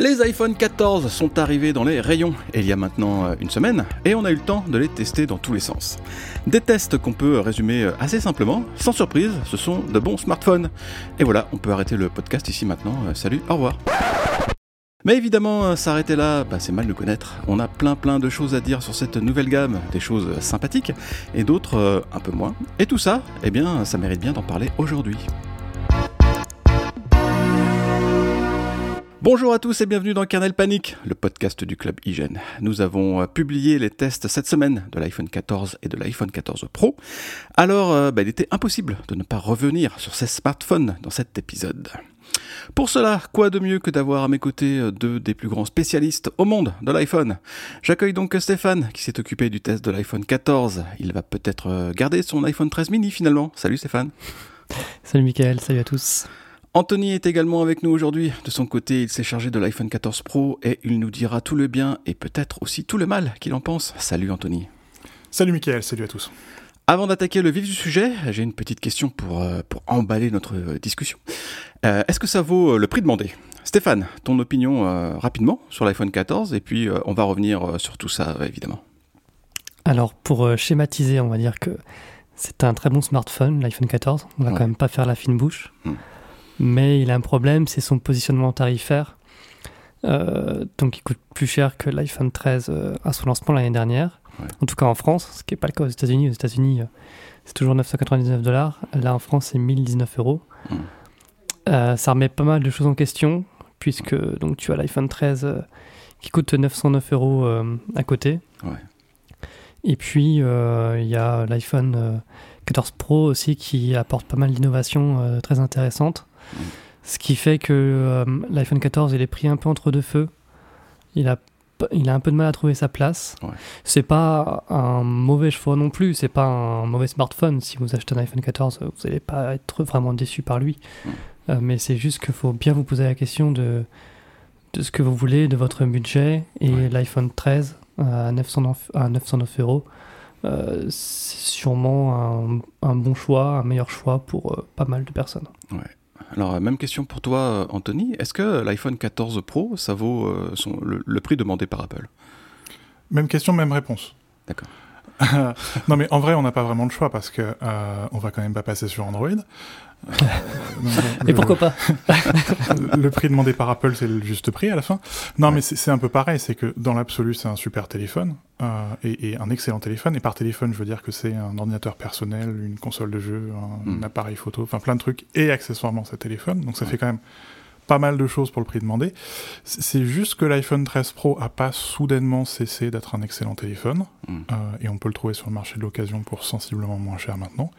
Les iPhone 14 sont arrivés dans les rayons il y a maintenant euh, une semaine et on a eu le temps de les tester dans tous les sens. Des tests qu'on peut résumer euh, assez simplement, sans surprise, ce sont de bons smartphones. Et voilà, on peut arrêter le podcast ici maintenant. Euh, salut, au revoir. Mais évidemment, s'arrêter là, bah, c'est mal de connaître. On a plein plein de choses à dire sur cette nouvelle gamme, des choses sympathiques et d'autres un peu moins. Et tout ça, eh bien, ça mérite bien d'en parler aujourd'hui. Bonjour à tous et bienvenue dans Kernel Panic, le podcast du club Hygiène. Nous avons publié les tests cette semaine de l'iPhone 14 et de l'iPhone 14 Pro. Alors, bah, il était impossible de ne pas revenir sur ces smartphones dans cet épisode. Pour cela, quoi de mieux que d'avoir à mes côtés euh, deux des plus grands spécialistes au monde de l'iPhone? J'accueille donc Stéphane qui s'est occupé du test de l'iPhone 14. Il va peut-être euh, garder son iPhone 13 mini finalement. Salut Stéphane. Salut Mickaël, salut à tous. Anthony est également avec nous aujourd'hui. De son côté, il s'est chargé de l'iPhone 14 Pro et il nous dira tout le bien et peut-être aussi tout le mal qu'il en pense. Salut Anthony. Salut Mickaël, salut à tous. Avant d'attaquer le vif du sujet, j'ai une petite question pour, euh, pour emballer notre discussion. Euh, Est-ce que ça vaut le prix demandé? Stéphane, ton opinion euh, rapidement sur l'iPhone 14 et puis euh, on va revenir sur tout ça évidemment. Alors pour schématiser, on va dire que c'est un très bon smartphone, l'iPhone 14. On va Ouais. quand même pas faire la fine bouche. Hmm. Mais il a un problème, c'est son positionnement tarifaire. Euh, donc il coûte plus cher que l'iPhone 13 euh, à son lancement l'année dernière. Ouais. En tout cas en France, ce qui n'est pas le cas aux États-Unis. Aux États-Unis, euh, c'est toujours 999 dollars. Là en France, c'est 1019 euros. Hmm. Euh, ça remet pas mal de choses en question, puisque donc tu as l'iPhone 13 euh, qui coûte 909 euros à côté. Ouais. Et puis il y a l'iPhone euh, 14 Pro aussi qui apporte pas mal d'innovations très intéressantes. Ce qui fait que euh, l'iPhone 14 il est pris un peu entre deux feux. Il a, il a un peu de mal à trouver sa place. Ouais. C'est pas un mauvais choix non plus, c'est pas un mauvais smartphone. Si vous achetez un iPhone 14, vous n'allez pas être vraiment déçu par lui. Euh, mais c'est juste qu'il faut bien vous poser la question de, de ce que vous voulez, de votre budget. Et Ouais. l'iPhone 13 euh, à 909, à 909 euros, euh, c'est sûrement un, un bon choix, un meilleur choix pour euh, pas mal de personnes. Alors même question pour toi Anthony, est-ce que l'iPhone 14 Pro ça vaut euh, son- le, le prix demandé par Apple? Même question, même réponse. D'accord. non mais en vrai, on n'a pas vraiment le choix parce que euh, on va quand même pas passer sur Android. Euh, donc, Et pourquoi pas Le prix demandé par Apple, c'est le juste prix à la fin. Non, mais c'est c'est un peu pareil, c'est que dans l'absolu, c'est un super téléphone euh, et, et un excellent téléphone. Et par téléphone, je veux dire que c'est un ordinateur personnel, une console de jeu, un, Mm. appareil photo, enfin plein de trucs et accessoirement ce téléphone. Donc ça Ouais. fait quand même pas mal de choses pour le prix demandé. C'est juste que l'iPhone 13 Pro a pas soudainement cessé d'être un excellent téléphone Mm. euh, et on peut le trouver sur le marché de l'occasion pour sensiblement moins cher maintenant.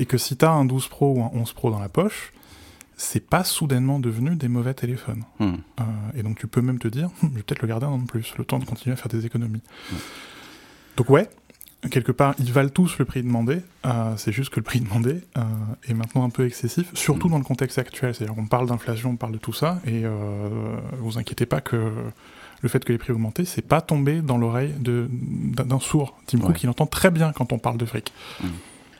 Et que si tu as un 12 Pro ou un 11 Pro dans la poche, c'est pas soudainement devenu des mauvais téléphones. Hmm. Euh, et donc tu peux même te dire, je vais peut-être le garder un an de plus, le temps de continuer à faire des économies. Ouais. Donc ouais, quelque part, ils valent tous le prix demandé. euh, c'est juste que le prix demandé euh, est maintenant un peu excessif, surtout Mm. dans le contexte actuel. C'est-à-dire qu'on parle d'inflation, on parle de tout ça, et vous inquiétez pas que le fait que les prix augmentent, c'est pas tombé dans l'oreille d'un sourd. Tim Ouais. Cook, il entend très bien quand on parle de fric.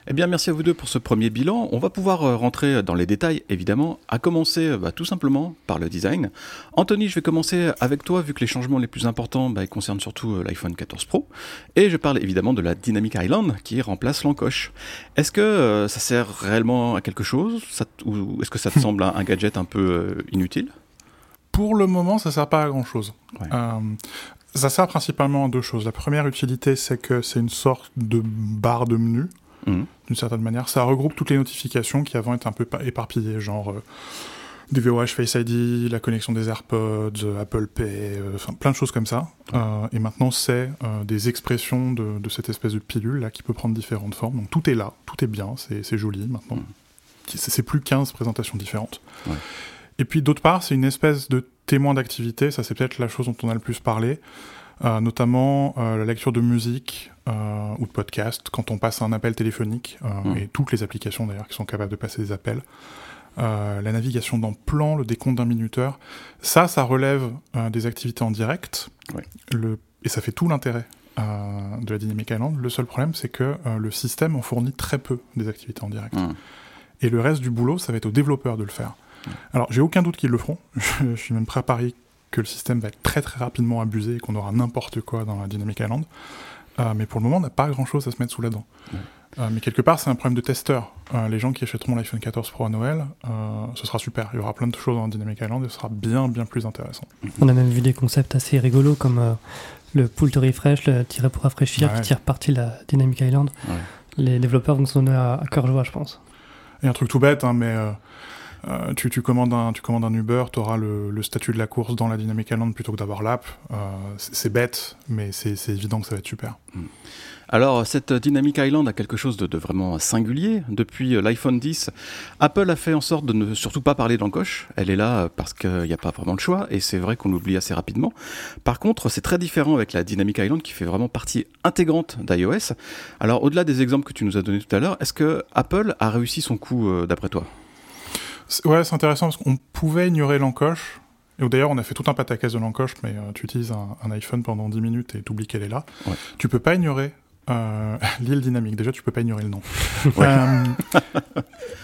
Eh bien, merci à vous deux pour ce premier bilan. On va pouvoir euh, rentrer dans les détails, évidemment, à commencer euh, bah, tout simplement par le design. Anthony, je vais commencer avec toi, vu que les changements les plus importants bah, concernent surtout euh, l'iPhone 14 Pro. Et je parle évidemment de la Dynamic Island qui remplace l'encoche. Est-ce que euh, ça sert réellement à quelque chose? Ça Ou est-ce que ça te semble un, un gadget un peu euh, inutile? Pour le moment, ça sert pas à grand chose. Ouais. ça sert principalement à deux choses. La première utilité, c'est que c'est une sorte de barre de menu, Mhm. d'une certaine manière. Ça regroupe toutes les notifications qui avant étaient un peu pa- éparpillées, genre euh, des VOH Face ID, la connexion des AirPods, euh, Apple Pay, euh, plein de choses comme ça. Euh, et maintenant, c'est des expressions de, de cette espèce de pilule là qui peut prendre différentes formes. Donc tout est là, tout est bien, c'est joli maintenant. Mhm. C'est c'est plus 15 présentations différentes. Ouais. Et puis d'autre part, c'est une espèce de témoin d'activité, ça c'est peut-être la chose dont on a le plus parlé, euh, notamment euh, la lecture de musique euh, ou de podcast quand on passe un appel téléphonique, euh, Mhm. et toutes les applications d'ailleurs qui sont capables de passer des appels. Euh, la navigation dans plan, le décompte d'un minuteur, ça, ça relève euh, des activités en direct, le, et ça fait tout l'intérêt de la Dynamic Island. Le seul problème, c'est que le système en fournit très peu des activités en direct. Mhm. Et le reste du boulot, ça va être aux développeurs de le faire. Alors, j'ai aucun doute qu'ils le feront. Je, je suis même prêt à parier que le système va être très très rapidement abusé et qu'on aura n'importe quoi dans la Dynamic Island. Euh, mais pour le moment, on n'a pas grand chose à se mettre sous la dent. Euh, mais quelque part, c'est un problème de testeur. Euh, les gens qui achèteront l'iPhone 14 Pro à Noël, ce sera super. Il y aura plein de choses dans Dynamic Island et ce sera bien bien plus intéressant. On a même vu des concepts assez rigolos comme le pull to refresh, le tirer pour rafraîchir, qui tire partie de la Dynamic Island. Les développeurs vont se donner à, à cœur joie, je pense. Et un truc tout bête, hein, mais euh, tu, commandes un, Uber, tu auras le, statut de la course dans la Dynamic Island plutôt que d'avoir l'app. Euh, c'est bête, mais c'est évident que ça va être super. Mm. Alors, cette Dynamic Island a quelque chose de, vraiment singulier. Depuis euh, l'iPhone 10, Apple a fait en sorte de ne surtout pas parler d'encoche. Elle est là parce qu'il n'y a pas vraiment le choix, et c'est vrai qu'on l'oublie assez rapidement. Par contre, c'est très différent avec la Dynamic Island qui fait vraiment partie intégrante d'iOS. Alors, au-delà des exemples que tu nous as donnés tout à l'heure, est-ce que Apple a réussi son coup d'après toi? Ouais, c'est intéressant parce qu'on pouvait ignorer l'encoche. Et d'ailleurs, on a fait tout un pataquès de l'encoche, mais euh, tu utilises un, iPhone pendant 10 minutes et tu oublies qu'elle est là. Tu peux pas ignorer euh, l'île dynamique. Déjà, tu peux pas ignorer le nom. Euh,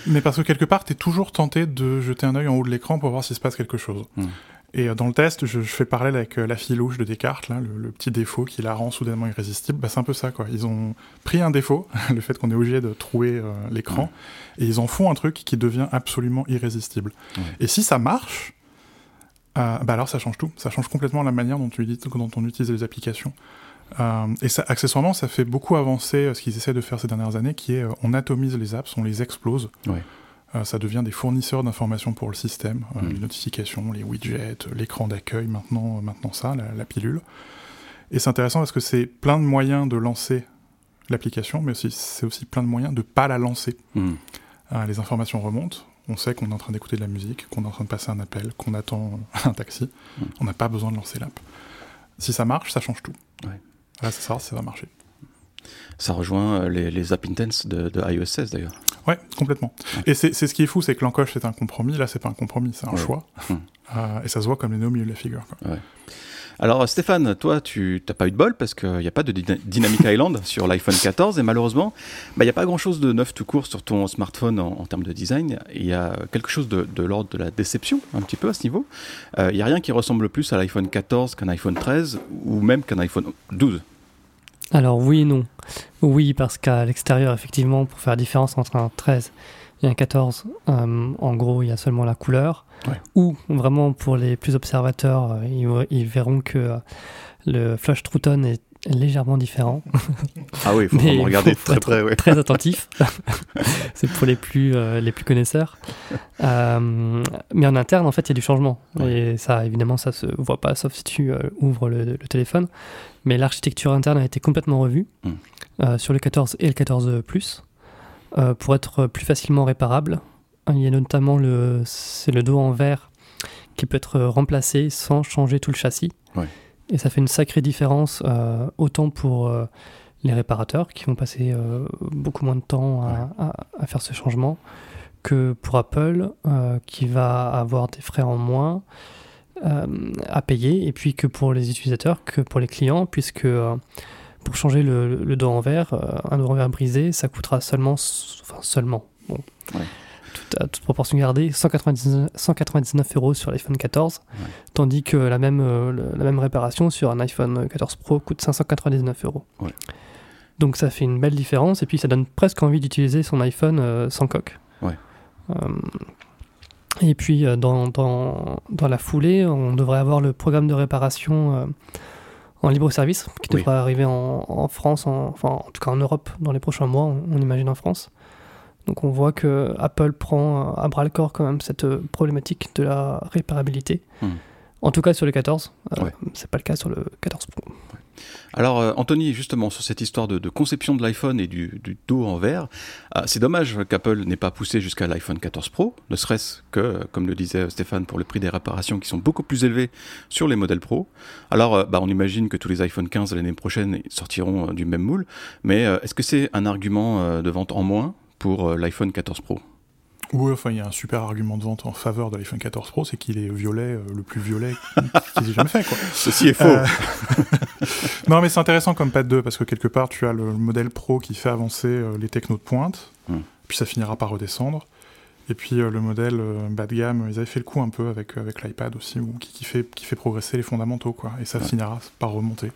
mais parce que quelque part, tu es toujours tenté de jeter un œil en haut de l'écran pour voir s'il se passe quelque chose. Hmm. Et dans le test, je, fais parallèle avec la fille louche de Descartes, là, le, petit défaut qui la rend soudainement irrésistible. Bah, c'est un peu ça, quoi. Ils ont pris un défaut, le fait qu'on est obligé de trouver l'écran, et ils en font un truc qui devient absolument irrésistible. Et si ça marche, euh, bah alors ça change tout. Ça change complètement la manière dont, tu, dont on utilise les applications. Euh, et ça, accessoirement, ça fait beaucoup avancer euh, ce qu'ils essaient de faire ces dernières années, qui est on atomise les apps, on les explose. Ça devient des fournisseurs d'informations pour le système, mm. les notifications, les widgets, l'écran d'accueil, maintenant, maintenant ça, la, la pilule. Et c'est intéressant parce que c'est plein de moyens de lancer l'application, mais c'est aussi plein de moyens de ne pas la lancer. Mm. Les informations remontent, on sait qu'on est en train d'écouter de la musique, qu'on est en train de passer un appel, qu'on attend un taxi. Mm. On n'a pas besoin de lancer l'app. Si ça marche, ça change tout. Ouais. Là, ça, ça va marcher. Ça rejoint euh, les, les app intents de, iOS 16 d'ailleurs. Ouais, complètement. Et c'est ce qui est fou, c'est que l'encoche c'est un compromis. Là, c'est pas un compromis, c'est un choix. Mm. Euh, et ça se voit comme les nez au milieu de la figure. Quoi. Alors Stéphane, toi, tu n'as pas eu de bol parce qu'il n'y a pas de Dynamic Island sur l'iPhone 14 et malheureusement, bah, il n'y a pas grand-chose de neuf tout court sur ton smartphone en, termes de design. Il y a quelque chose de, l'ordre de la déception un petit peu à ce niveau. Euh, il n'y a rien qui ressemble plus à l'iPhone 14 qu'un iPhone 13 ou même qu'un iPhone 12. Alors oui et non. Oui, parce qu'à l'extérieur, effectivement, pour faire la différence entre un 13 et un 14, euh, en gros, il y a seulement la couleur. Ou vraiment pour les plus observateurs, euh, ils, verront que euh, le flush True Tone est légèrement différent. Ah oui, il faut vraiment regarder très près. Très attentif. c'est pour les plus, les plus connaisseurs. mais en interne, en fait, il y a du changement. Et ça, évidemment, ça se voit pas, sauf si tu ouvres le, téléphone. Mais l'architecture interne a été complètement revue hmm. sur le 14 et le 14 Plus. Euh, pour être plus facilement réparable. Il y a notamment le, c'est le dos en verre qui peut être remplacé sans changer tout le châssis. Et ça fait une sacrée différence, euh, autant pour euh, les réparateurs qui vont passer beaucoup moins de temps à, faire ce changement, que pour Apple qui va avoir des frais en moins à payer, et puis que pour les utilisateurs, que pour les clients, puisque pour changer le, dos en verre, euh, un dos en verre brisé, ça coûtera seulement, enfin seulement, bon, à toute proportion gardée, 199, 199 euros sur l'iPhone 14, tandis que la même, euh, la même réparation sur un iPhone 14 Pro coûte 599 euros. Donc ça fait une belle différence, et puis ça donne presque envie d'utiliser son iPhone euh, sans coque. et puis dans, dans, dans, la foulée, on devrait avoir le programme de réparation en libre service qui devrait arriver en, France, enfin en tout cas en Europe dans les prochains mois, on, imagine en France. Donc on voit que Apple prend à bras le corps quand même cette euh, problématique de la réparabilité. Hmm. En tout cas sur le 14, euh, c'est pas le cas sur le 14 Pro. Alors, euh, Anthony, justement, sur cette histoire de, conception de l'iPhone et du, dos en verre, euh, c'est dommage qu'Apple n'ait pas poussé jusqu'à l'iPhone 14 Pro, ne serait-ce que, comme le disait Stéphane, pour le prix des réparations qui sont beaucoup plus élevés sur les modèles Pro. Alors, euh, bah, on imagine que tous les iPhone 15 l'année prochaine sortiront du même moule, mais est-ce que c'est un argument de vente en moins pour l'iPhone 14 Pro oui, enfin, il y a un super argument de vente en faveur de l'iPhone 14 Pro, c'est qu'il est violet, euh, le plus violet qu'ils aient jamais fait, quoi. Ceci est faux. Euh, non, mais c'est intéressant comme Pad 2, parce que quelque part, tu as le modèle Pro qui fait avancer euh, les technos de pointe, hmm. puis ça finira par redescendre. Et puis le modèle bas de gamme, ils avaient fait le coup un peu avec, avec l'iPad aussi, qui, qui, fait, qui fait progresser les fondamentaux, quoi. Et ça finira par remonter.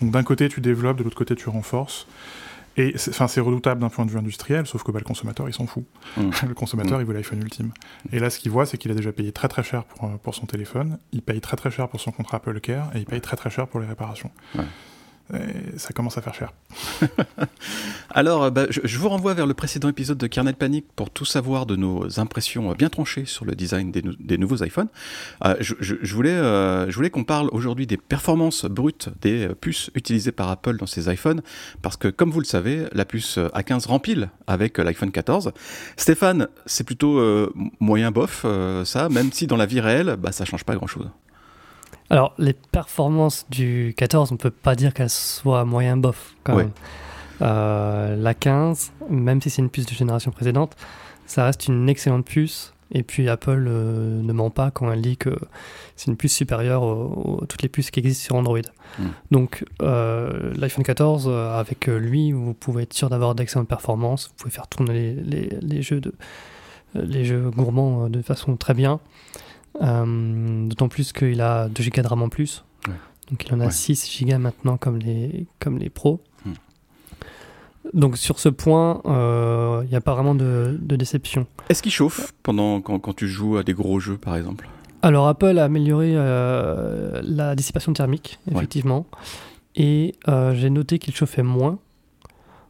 Donc d'un côté, tu développes, de l'autre côté, tu renforces. Et c'est redoutable d'un point de vue industriel, sauf que bah, le consommateur, il s'en fout. Mmh. le consommateur, mmh. il veut l'iPhone ultime. Et là, ce qu'il voit, c'est qu'il a déjà payé très très cher pour, pour, son téléphone, il paye très très cher pour son contrat Apple Care, et il paye très très cher pour les réparations ça commence à faire cher. Alors, euh, bah, je, vous renvoie vers le précédent épisode de Kernel Panic pour tout savoir de nos impressions bien tranchées sur le design des, nouveaux iPhones. Euh, je, voulais, euh, qu'on parle aujourd'hui des performances brutes des puces utilisées par Apple dans ces iPhones, parce que comme vous le savez, la puce A15 rempile avec l'iPhone 14. Stéphane, c'est plutôt moyen bof, ça, même si dans la vie réelle, bah, ça change pas grand-chose. Alors, les performances du 14, on ne peut pas dire qu'elles soient moyen bof. Quand même. Euh, la 15, même si c'est une puce de génération précédente, ça reste une excellente puce. Et puis Apple euh, ne ment pas quand elle dit que c'est une puce supérieure à toutes les puces qui existent sur Android. Hmm. Donc euh, l'iPhone 14, avec lui, vous pouvez être sûr d'avoir d'excellentes performances. Vous pouvez faire tourner les, jeux, de, les jeux gourmands de façon très bien. Euh, d'autant plus qu'il a 2 Go de RAM en plus. Donc il en a 6 Go maintenant comme les, comme les pros. Hmm. Donc sur ce point, euh, il n'y a pas vraiment de, déception. Est-ce qu'il chauffe pendant quand, quand, tu joues à des gros jeux par exemple? Alors Apple a amélioré euh, la dissipation thermique, effectivement. Et j'ai noté qu'il chauffait moins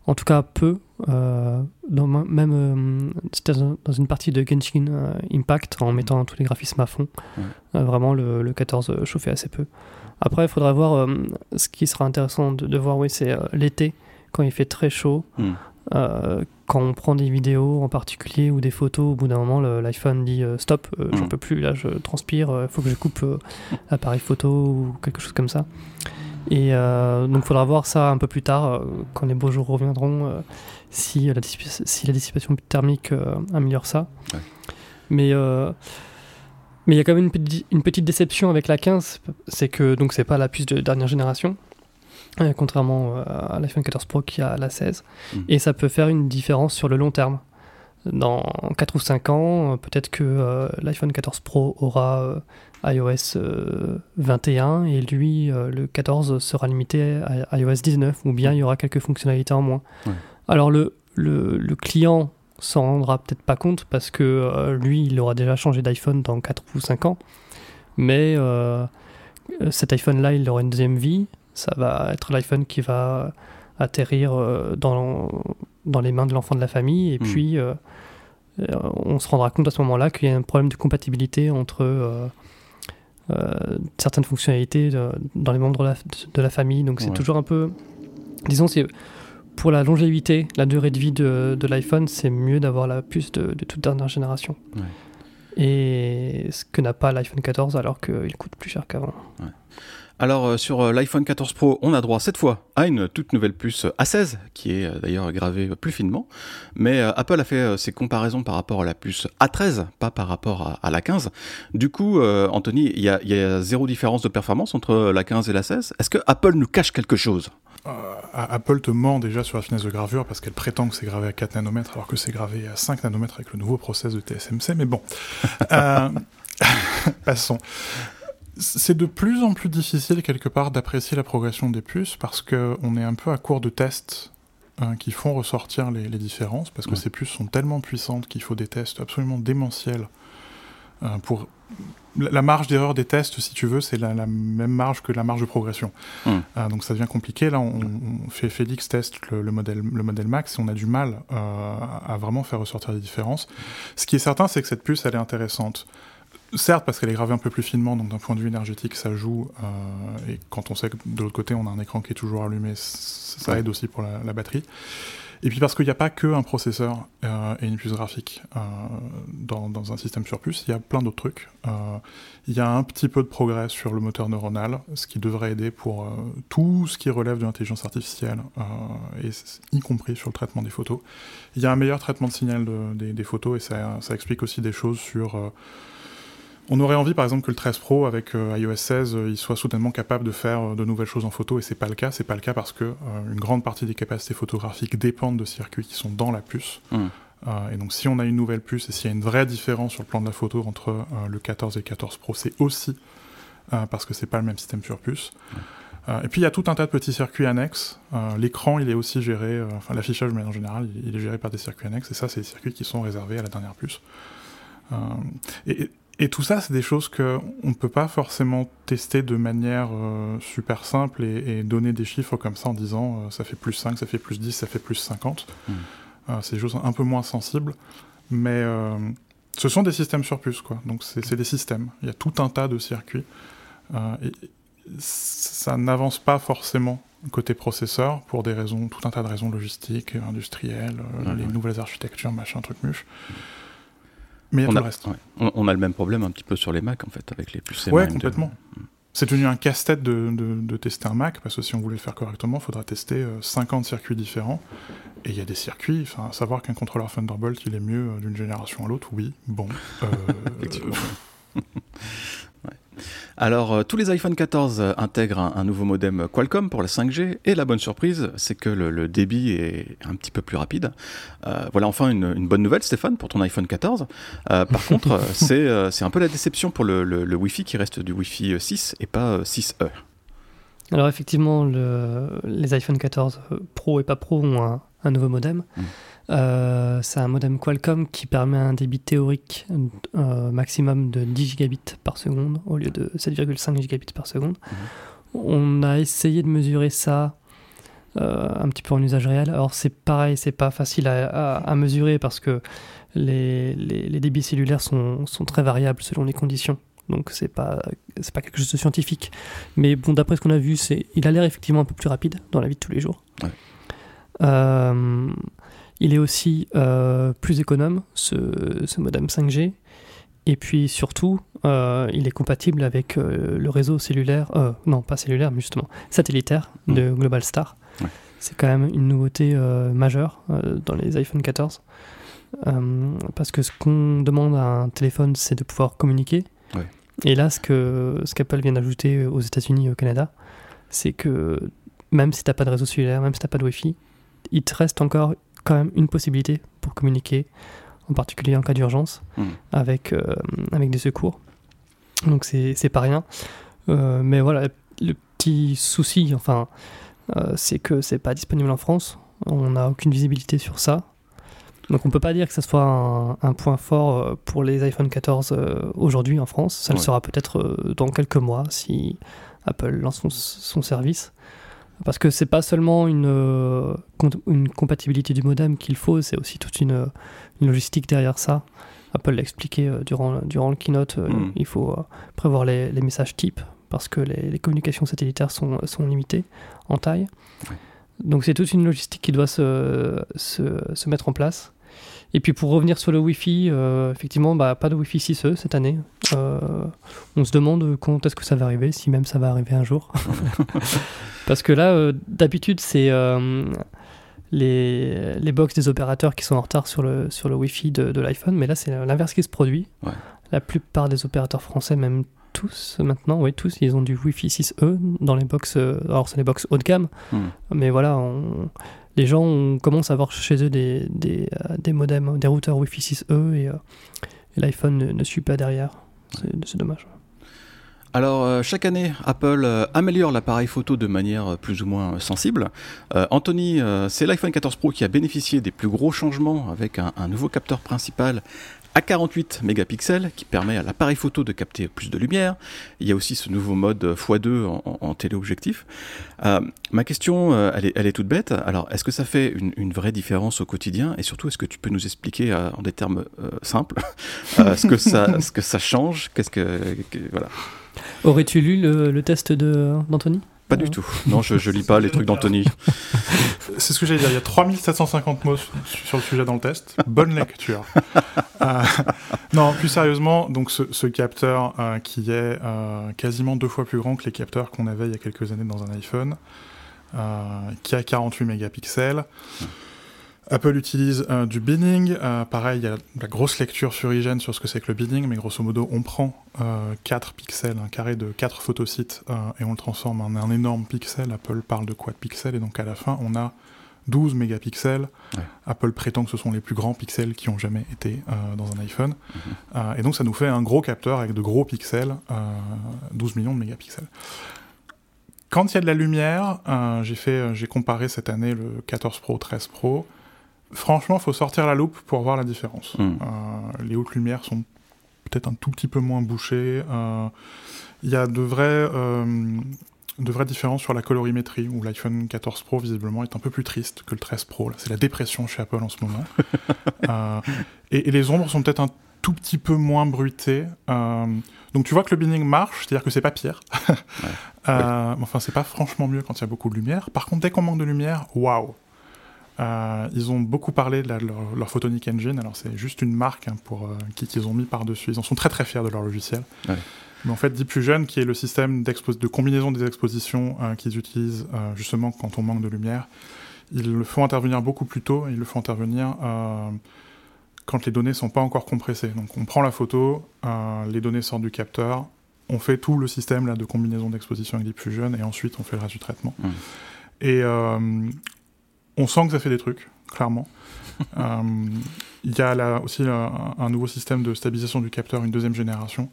en tout cas peu, euh, dans, même euh, dans une partie de Genshin euh, Impact, en mettant tous les graphismes à fond, vraiment le, 14 chauffait assez peu. Après, il faudra voir, ce qui sera intéressant de, voir, oui, c'est l'été, quand il fait très chaud, hmm. quand on prend des vidéos en particulier ou des photos, au bout d'un moment, l'iPhone dit stop, j'en hmm. peux plus, là je transpire, il faut que je coupe l'appareil photo ou quelque chose comme ça. Et euh, donc, il faudra voir ça un peu plus tard, euh, quand les beaux jours reviendront, euh, si, la si la dissipation thermique améliore ça. Mais mais il y a quand même une, petite déception avec la 15, c'est que donc c'est pas la puce de dernière génération, contrairement à l'iPhone 14 Pro qui a la 16, mm. et ça peut faire une différence sur le long terme. Dans 4 ou 5 ans, peut-être que l'iPhone 14 Pro aura iOS 21 euh, et lui, euh, le 14 sera limité à iOS 19 ou bien il y aura quelques fonctionnalités en moins. Alors le, le, le client s'en rendra peut-être pas compte parce que euh, lui, il aura déjà changé d'iPhone dans 4 ou 5 ans. Mais cet iPhone-là, il aura une deuxième vie. Ça va être l'iPhone qui va atterrir dans, dans les mains de l'enfant de la famille. Et hmm. puis, on se rendra compte à ce moment-là qu'il y a un problème de compatibilité entre certaines fonctionnalités dans les membres de la, famille. Donc c'est toujours un peu, disons, pour la longévité, la durée de vie de, l'iPhone, c'est mieux d'avoir la puce de, toute dernière génération. Et ce que n'a pas l'iPhone 14 alors qu'il coûte plus cher qu'avant. Alors euh, sur euh, l'iPhone 14 Pro, on a droit cette fois à une toute nouvelle puce A16, qui est euh, d'ailleurs gravée plus finement. Mais Apple a fait ses comparaisons par rapport à la puce A13, pas par rapport à, la 15. Du coup, Anthony, il y, a zéro différence de performance entre la 15 et la 16. Est-ce que Apple nous cache quelque chose? Apple te ment déjà sur la finesse de gravure parce qu'elle prétend que c'est gravé à 4 nanomètres alors que c'est gravé à 5 nanomètres avec le nouveau process de TSMC, mais bon. Passons c'est de plus en plus difficile quelque part d'apprécier la progression des puces parce qu'on est un peu à court de tests hein, qui font ressortir les, différences parce que ces puces sont tellement puissantes qu'il faut des tests absolument démentiels pour la marge d'erreur des tests, si tu veux, c'est la, même marge que la marge de progression. Hum. Euh, donc ça devient compliqué. Là, on, fait Félix teste le, modèle, le modèle Max et on a du mal euh, à vraiment faire ressortir les différences. Ce qui est certain, c'est que cette puce, elle est intéressante. Certes, parce qu'elle est gravée un peu plus finement, donc d'un point de vue énergétique, ça joue. Euh, et quand on sait que de l'autre côté, on a un écran qui est toujours allumé, ça aide aussi pour la, batterie. Et puis parce qu'il n'y a pas que un processeur euh, et une puce graphique euh, dans, un système sur puce, il y a plein d'autres trucs. il y a un petit peu de progrès sur le moteur neuronal, ce qui devrait aider pour tout ce qui relève de l'intelligence artificielle, y compris sur le traitement des photos. Il y a un meilleur traitement de signal des, photos, et ça, explique aussi des choses sur on aurait envie, par exemple, que le 13 Pro avec euh, iOS 16, euh, il soit soudainement capable de faire euh, de nouvelles choses en photo, et c'est pas le cas. C'est pas le cas parce que une grande partie des capacités photographiques dépendent de circuits qui sont dans la puce. Mmh. et donc si on a une nouvelle puce et s'il y a une vraie différence sur le plan de la photo entre le 14 et le 14 Pro, c'est aussi parce que c'est pas le même système sur puce. Euh, et puis il y a tout un tas de petits circuits annexes. L'écran, il est aussi géré, enfin l'affichage en général, il est géré par des circuits annexes. Et ça, c'est des circuits qui sont réservés à la dernière puce. Et, tout ça, c'est des choses qu'on ne peut pas forcément tester de manière super simple et, donner des chiffres comme ça en disant ça fait plus 5, ça fait plus 10, ça fait plus 50. Hmm. c'est des choses un peu moins sensibles. Mais ce sont des systèmes sur puce, quoi. Donc c'est des systèmes. Il y a tout un tas de circuits. et, ça n'avance pas forcément côté processeur pour des raisons, tout un tas de raisons logistiques, industrielles, euh, les nouvelles architectures, machin, truc muche. Mais il y a on tout le reste. On, a le même problème un petit peu sur les Mac en fait, avec les puces Ouais, complètement. C'est devenu un casse-tête de, tester un Mac, parce que si on voulait le faire correctement, il faudra tester 50 euh, circuits différents. Et il y a des circuits, enfin, savoir qu'un contrôleur Thunderbolt, il est mieux euh, d'une génération à l'autre, oui, bon. Effectivement. Alors, euh, tous les iPhone 14 euh, intègrent un, nouveau modem Qualcomm pour la 5G, et la bonne surprise, c'est que le, débit est un petit peu plus rapide. Euh, voilà enfin une, bonne nouvelle, Stéphane, pour ton iPhone 14. par contre, c'est un peu la déception pour le, Wi-Fi qui reste du Wi-Fi 6 et pas 6E. Alors effectivement, les iPhone 14 Pro et pas Pro ont un, nouveau modem. Mmh. Euh, c'est un modem Qualcomm qui permet un débit théorique euh, maximum de 10 gigabits par seconde au lieu de 7,5 gigabits par seconde. Mhm. On a essayé de mesurer ça euh, un petit peu en usage réel. Alors c'est pareil, c'est pas facile à, mesurer parce que les, les, débits cellulaires sont, sont, très variables selon les conditions. Donc c'est pas c'est pas quelque chose de scientifique. Mais bon, d'après ce qu'on a vu, c'est il a l'air effectivement un peu plus rapide dans la vie de tous les jours. Ouais. Il est aussi euh, plus économe, ce, modem 5G. Et puis surtout, euh, il est compatible avec euh, le réseau cellulaire, non pas cellulaire, mais justement satellitaire mmh. de Global Star. C'est quand même une nouveauté majeure dans les iPhone 14. parce que ce qu'on demande à un téléphone, c'est de pouvoir communiquer. Et là, ce que ce qu'Apple vient d'ajouter aux États-Unis et au Canada, c'est que même si tu n'as pas de réseau cellulaire, même si tu n'as pas de Wi-Fi, il te reste encore quand même une possibilité pour communiquer, en particulier en cas d'urgence, hmm. avec, euh, avec des secours. Donc c'est pas rien. Euh, mais voilà, le petit souci, enfin, euh, c'est que c'est pas disponible en France. On n'a aucune visibilité sur ça. Donc on peut pas dire que ce soit un, point fort pour les iPhone 14 aujourd'hui en France. Ça le sera peut-être dans quelques mois si Apple lance son service. Parce que c'est pas seulement une, euh, une compatibilité du modem qu'il faut, c'est aussi toute une, logistique derrière ça. Apple l'a expliqué euh, durant, durant le keynote, euh, mm. il faut prévoir les, les, messages types parce que les, les, communications satellitaires sont, sont limitées en taille. Donc c'est toute une logistique qui doit se, se, se, mettre en place. Et puis pour revenir sur le Wi-Fi, effectivement, bah, pas de Wi-Fi 6E cette année. on se demande quand est-ce que ça va arriver, si même ça va arriver un jour. Parce que là, euh, d'habitude, c'est euh, les, les box des opérateurs qui sont en retard sur le, sur le Wi-Fi de, l'iPhone, mais là, c'est l'inverse qui se produit. La plupart des opérateurs français, même tous maintenant, oui, tous, ils ont du Wi-Fi 6E dans les box. Euh, alors, c'est les box haut de gamme, hmm. mais voilà, les gens commencent à avoir chez eux des, des, des modems, des routeurs Wi-Fi 6E et, l'iPhone ne, ne, suit pas derrière. C'est dommage. Alors, euh, chaque année, Apple euh, améliore l'appareil photo de manière euh, plus ou moins sensible. Anthony, c'est l'iPhone 14 Pro qui a bénéficié des plus gros changements avec un, nouveau capteur principal à 48 mégapixels qui permet à l'appareil photo de capter plus de lumière. Il y a aussi ce nouveau mode x2 en, téléobjectif. ma question, elle, est, toute bête. Alors, est-ce que ça fait une, vraie différence au quotidien? Et surtout, est-ce que tu peux nous expliquer en des termes simples ce, que ça, ce que ça change? Qu'est-ce que, voilà. Aurais-tu lu le, test d'Anthony? Pas du tout. Non, je, je lis pas les trucs d'Anthony. C'est ce que j'allais dire. Il y a 3750 mots sur le sujet dans le test. Bonne lecture. Euh, non, plus sérieusement, donc ce, capteur euh, qui est euh, quasiment deux fois plus grand que les capteurs qu'on avait il y a quelques années dans un iPhone, qui a 48 mégapixels. Apple utilise euh, du binning. Euh, pareil, il y a la grosse lecture sur IGN sur ce que c'est que le binning, mais grosso modo, on prend 4 euh, pixels, un carré de 4 photosites, et on le transforme en un énorme pixel. Apple parle de quad pixels, et donc à la fin, on a 12 mégapixels. Ouais. Apple prétend que ce sont les plus grands pixels qui ont jamais été dans un iPhone. Mhm. Et donc ça nous fait un gros capteur avec de gros pixels, euh, 12 millions de mégapixels. Quand il y a de la lumière, euh, j'ai comparé cette année le 14 Pro, 13 Pro. Franchement, il faut sortir la loupe pour voir la différence. Mhm. Euh, les hautes lumières sont peut-être un tout petit peu moins bouchées. Euh, Il y a de vraies, euh, de vraies différences sur la colorimétrie, où l'iPhone 14 Pro, visiblement, est un peu plus triste que le 13 Pro. C'est la dépression chez Apple en ce moment. Et, et les ombres sont peut-être un tout petit peu moins bruitées. Euh, donc tu vois que le binning marche, c'est-à-dire que c'est pas pire. Euh, mais Enfin, c'est pas franchement mieux quand il y a beaucoup de lumière. Par contre, dès qu'on manque de lumière, waouh euh, ils ont beaucoup parlé de, la- leur, leur Photonic Engine. Alors, c'est juste une marque hein, pour, euh, qui- qu'ils ont mis par-dessus. Ils en sont très très fiers de leur logiciel. Ouais. Mais en fait, Deep Fusion, qui est le système de combinaison des expositions euh, qu'ils utilisent euh, justement quand on manque de lumière, ils le font intervenir beaucoup plus tôt. Ils le font intervenir quand les données sont pas encore compressées. Donc, on prend la photo, les données sortent du capteur, on fait tout le système là, de combinaison d'exposition avec Deep Fusion, et ensuite on fait le reste du traitement. Et euh, on sent que ça fait des trucs, clairement. Euh, Il y a là aussi un nouveau système de stabilisation du capteur, une deuxième génération,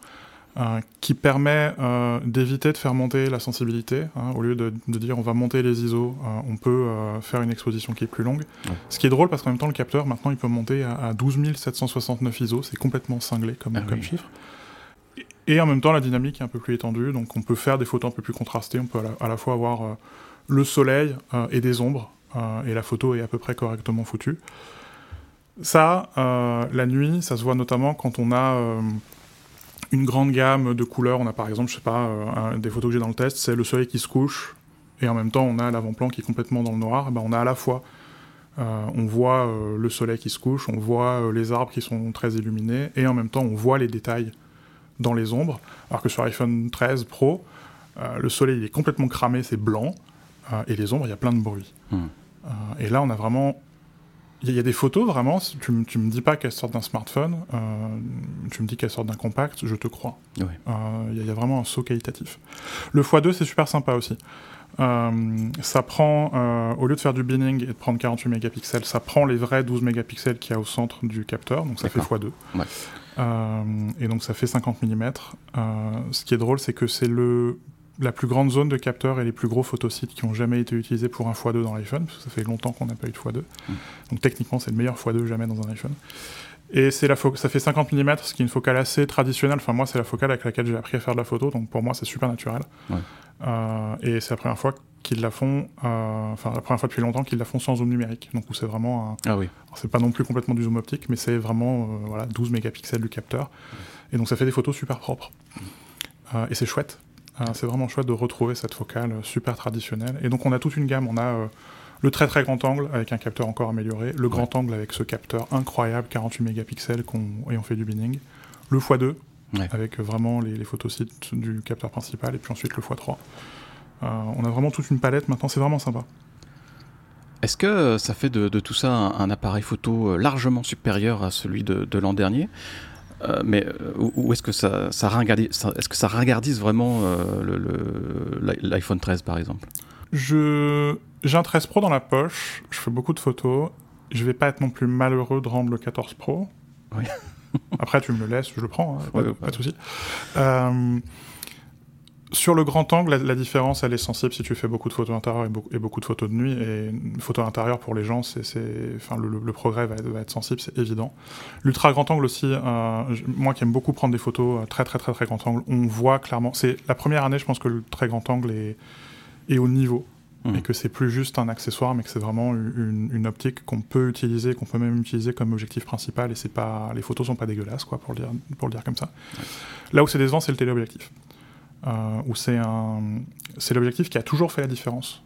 euh, qui permet euh, d'éviter de faire monter la sensibilité. hein. au lieu de, de dire on va monter les ISO, euh, on peut faire une exposition qui est plus longue. Ouais. Ce qui est drôle parce qu'en même temps, le capteur, maintenant, il peut monter à, à 12 769 ISO. C'est complètement cinglé comme, Ah comme chiffre. Et en même temps, la dynamique est un peu plus étendue, donc on peut faire des photos un peu plus contrastées. On peut à la, à la fois avoir le soleil et des ombres, et la photo est à peu près correctement foutue. Ça, euh, la nuit, ça se voit notamment quand on a euh, une grande gamme de couleurs. On a par exemple, je sais pas, euh, des photos que j'ai dans le test, c'est le soleil qui se couche, et en même temps on a l'avant-plan qui est complètement dans le noir. Eh ben, on a à la fois, euh, on voit euh, le soleil qui se couche, on voit euh, les arbres qui sont très illuminés, et en même temps on voit les détails dans les ombres. Alors que sur l'iPhone 13 Pro, euh, le soleil il est complètement cramé, c'est blanc, euh, et les ombres, il y a plein de bruit. Mhm. Euh, et là, on a vraiment. Il y, a- des photos, vraiment, tu, tu me dis pas qu'elles sortent d'un smartphone, euh, tu me dis qu'elles sortent d'un compact, je te crois. Euh, Il y, a- il y a vraiment un saut qualitatif. Le x2, c'est super sympa aussi. Euh, ça prend, au lieu de faire du binning et de prendre 48 mégapixels, ça prend les vrais 12 mégapixels qu'il y a au centre du capteur, donc ça fait D'accord. x2. Ouais. Euh, et donc ça fait 50 mm. ce qui est drôle, c'est que c'est le la plus grande zone de capteurs et les plus gros photosites qui ont jamais été utilisés pour un x2 dans l'iPhone, parce que ça fait longtemps qu'on n'a pas eu de x2. Mm. Donc techniquement, c'est le meilleur x2 jamais dans un iPhone. Et c'est la ça fait 50 mm, ce qui est une focale assez traditionnelle. Enfin, moi, c'est la focale avec laquelle j'ai appris à faire de la photo, donc pour moi, c'est super naturel. Ouais. Euh, et c'est la première fois qu'ils la font, euh, enfin, la première fois depuis longtemps qu'ils la font sans zoom numérique. Donc, c'est vraiment un, Ah oui. c'est pas non plus complètement du zoom optique, mais c'est vraiment euh, voilà, 12 mégapixels du capteur. Et donc ça fait des photos super propres. Et c'est chouette. Euh, c'est vraiment chouette de retrouver cette focale euh, super traditionnelle. Et donc on a toute une gamme. On a euh, le très très grand angle avec un capteur encore amélioré, le grand angle avec ce capteur incroyable, 48 mégapixels, qu'on, et on fait du binning, le x2 Ouais. avec vraiment les, les photosites du capteur principal, et puis ensuite le x3. Euh, on a vraiment toute une palette maintenant, c'est vraiment sympa. Est-ce que ça fait de, de tout ça un, un appareil photo largement supérieur à celui de, de l'an dernier? Euh, mais euh, ou est-ce que ça, ça, ringardise, est-ce que ça ringardise vraiment euh, l'iPhone 13 par exemple? Je j'ai un 13 Pro dans la poche, je fais beaucoup de photos. Je vais pas être non plus malheureux de rendre le 14 Pro. Oui. Après, tu me le laisses, je le prends, hein, pas, Ouais, de- ouais. pas de souci. Euh, sur le grand angle, la, la différence, elle est sensible si tu fais beaucoup de photos intérieures et beaucoup, et beaucoup de photos de nuit. Et une photo intérieure pour les gens, c'est, enfin, le, le- le progrès va être, va être sensible, c'est évident. L'ultra grand angle aussi, euh, moi qui aime beaucoup prendre des photos euh, très très très très grand angle, on voit clairement. C'est la première année, je pense que le très grand angle est, est au niveau Mhm. et que c'est plus juste un accessoire, mais que c'est vraiment une, une optique qu'on peut utiliser, qu'on peut même utiliser comme objectif principal. Et c'est pas, les photos sont pas dégueulasses, quoi, pour le dire, pour le dire comme ça. Là où c'est décevant, c'est le téléobjectif, où c'est un, c'est l'objectif qui a toujours fait la différence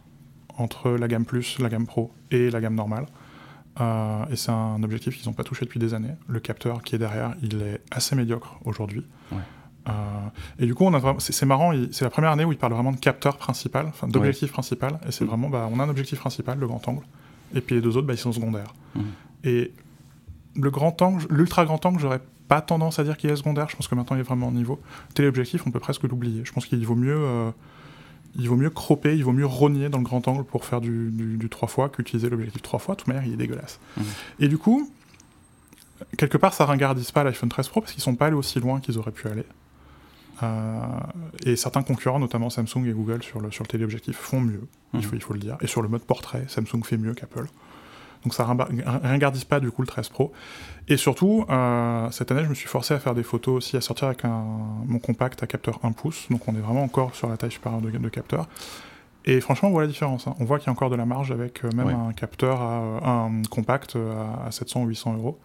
entre la gamme plus, la gamme pro et la gamme normale. Euh, et c'est un objectif qu'ils n'ont pas touché depuis des années. Le capteur qui est derrière, il est assez médiocre aujourd'hui. Ouais. Euh, et du coup, on a c'est, marrant, c'est la première année où il parle vraiment de capteur principal, enfin d'objectif principal, et c'est vraiment, bah, on a un objectif principal, le grand angle, et puis les deux autres, bah, ils sont secondaires. Mhm. Et le grand angle, l'ultra grand angle, j'aurais pas tendance à dire qu'il est secondaire, je pense que maintenant il est vraiment au niveau. Téléobjectif, on peut presque l'oublier. Je pense qu'il vaut mieux, euh, il vaut mieux cropper, il vaut mieux rogner dans le grand angle pour faire du, du, 3 fois qu'utiliser l'objectif 3 fois. De toute manière, il est dégueulasse. Mhm. Et du coup, quelque part, ça ringardise pas l'iPhone 13 Pro parce qu'ils sont pas allés aussi loin qu'ils auraient pu aller. Euh, et certains concurrents, notamment Samsung et Google sur le, sur le téléobjectif, font mieux, il, Mhm. faut, il faut le dire. Et sur le mode portrait, Samsung fait mieux qu'Apple. Donc ça ringardise pas du coup le 13 Pro. Et surtout, euh, cette année, je me suis forcé à faire des photos aussi, à sortir avec un, mon compact à capteur 1 pouce. Donc on est vraiment encore sur la taille supérieure de, de capteur. Et franchement, on voit la différence. hein. On voit qu'il y a encore de la marge avec euh, même un capteur, à, un compact euh, à, à 700 ou 800 euros.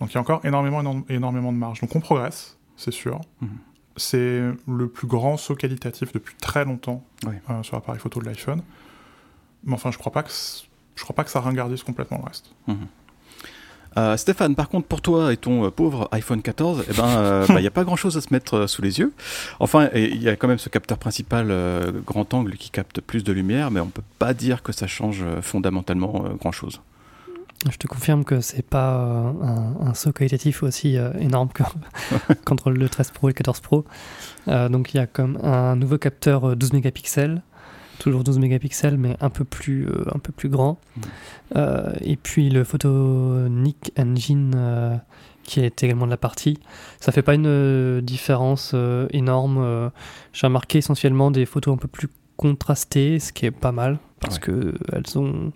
Donc il y a encore énormément, énorme- énormément de marge. Donc on progresse, c'est sûr. Mhm. C'est le plus grand saut qualitatif depuis très longtemps euh, sur l'appareil photo de l'iPhone. Mais enfin, je crois pas que je crois pas que ça ringardise complètement le reste. Euh, Stéphane, par contre, pour toi et ton euh, pauvre iPhone 14, il ben, n'y a pas grand-chose à se mettre euh, sous les yeux. Enfin, il y a quand même ce capteur principal euh, grand angle qui capte plus de lumière, mais on peut pas dire que ça change euh, fondamentalement euh, grand-chose. Je te confirme que c'est pas euh, un, un saut qualitatif aussi euh, énorme que qu'entre le 13 Pro et le 14 Pro. Euh, donc il y a comme un nouveau capteur euh, 12 mégapixels, toujours 12 mégapixels, mais un peu plus, euh, un peu plus grand. Mhm. Euh, et puis le Photonic Engine euh, qui est également de la partie. Ça fait pas une différence énorme. J'ai remarqué essentiellement des photos un peu plus contrastées, ce qui est pas mal parce Ouais. que elles ont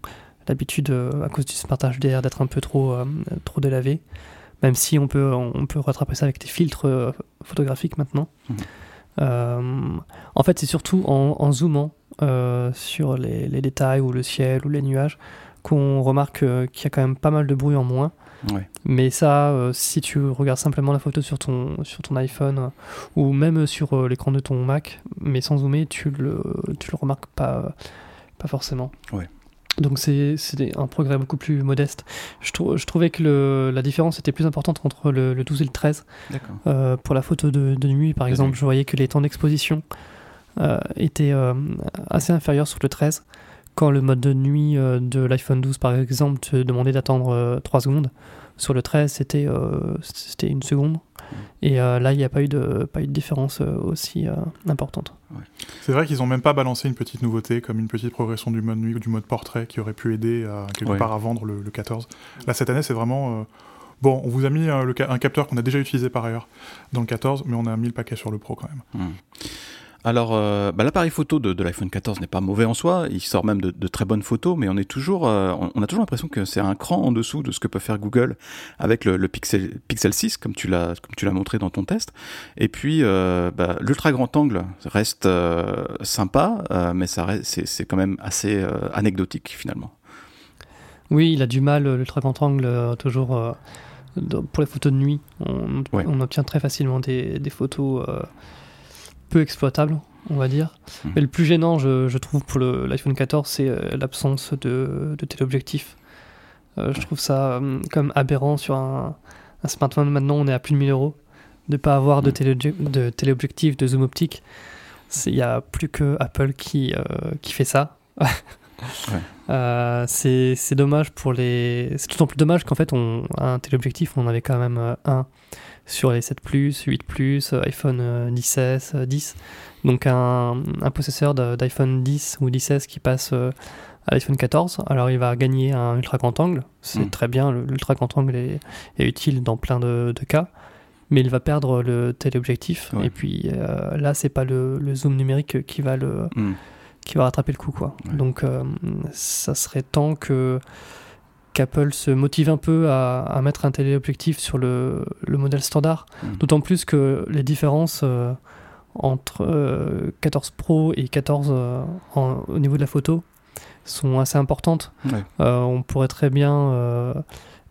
l'habitude, à cause du Smart HDR, d'être un peu trop, trop délavées. Même si on peut, on peut rattraper ça avec des filtres photographiques maintenant. Euh, en fait, c'est surtout en, en zoomant sur les, les détails ou le ciel ou les nuages qu'on remarque euh, qu'il y a quand même pas mal de bruit en moins. Ouais. Mais ça, euh, si tu regardes simplement la photo sur ton, sur ton iPhone euh, ou même sur euh, l'écran de ton Mac, mais sans zoomer, tu le, tu le remarques pas, euh, pas forcément. Ouais. Donc c'est un progrès beaucoup plus modeste. Je, trou- je trouvais que le- la différence était plus importante entre le, le 12 et le 13. D'accord. Euh, pour la photo de, de nuit, par De exemple, nuit. je voyais que les temps d'exposition euh, étaient euh, assez inférieurs sur le 13. Quand le mode de nuit euh, de l'iPhone 12, par exemple, te demandait d'attendre euh, 3 secondes, sur le 13, c'était euh, c'était une seconde. Et euh, là, il n'y a pas eu de, pas eu de différence euh, aussi euh, importante. C'est vrai qu'ils ont même pas balancé une petite nouveauté comme une petite progression du mode nuit ou du mode portrait qui aurait pu aider à, quelque Ouais. part à vendre le, le 14. Là cette année c'est vraiment euh, bon on vous a mis euh, le un capteur qu'on a déjà utilisé par ailleurs dans le 14 mais on a mis le paquet sur le Pro quand même. Hmm. Alors, euh, bah, l'appareil photo de, de l'iPhone 14 n'est pas mauvais en soi, il sort même de, de très bonnes photos, mais on est toujours, euh, on, on a toujours l'impression que c'est un cran en dessous de ce que peut faire Google avec le, le Pixel, Pixel 6, comme tu l'as, montré dans ton test. Et puis, euh, bah, l'ultra grand angle reste sympa, mais c'est, quand même assez anecdotique finalement. Oui, il a du mal, l'ultra grand angle, toujours pour les photos de nuit. On, Ouais. on obtient très facilement des, des photos peu exploitables, on va dire. Mhm. Mais le plus gênant, je, je trouve, pour l'iPhone 14, c'est euh, l'absence de, de téléobjectif. Euh, je trouve ça euh, comme aberrant sur un, un smartphone. Maintenant, on est à plus de 1000 euros. De ne pas avoir de, télé, de téléobjectif, de zoom optique. Il n'y a plus que Apple qui, euh, qui fait ça. Euh, c'est dommage pour les. C'est d'autant plus dommage qu'en fait, on, un téléobjectif, on avait quand même un sur les 7 Plus, 8 Plus, euh, iPhone euh, 10S, euh, 10. Donc un, un possesseur d'iPhone 10 ou 10S qui passe euh, à l'iPhone 14, alors il va gagner un ultra grand angle. C'est Mm. très bien, l'ultra grand angle est, est utile dans plein de, de cas. Mais il va perdre le téléobjectif. Ouais. Et puis euh, là, c'est pas le, le zoom numérique qui va le, Hmm. qui va rattraper le coup quoi. Ouais. Donc euh, ça serait temps que qu'Apple se motive un peu à, à mettre un téléobjectif sur le, le modèle standard. Mhm. D'autant plus que les différences euh, entre euh, 14 Pro et 14 euh, en- au niveau de la photo sont assez importantes. Ouais. Euh, on pourrait très bien, euh,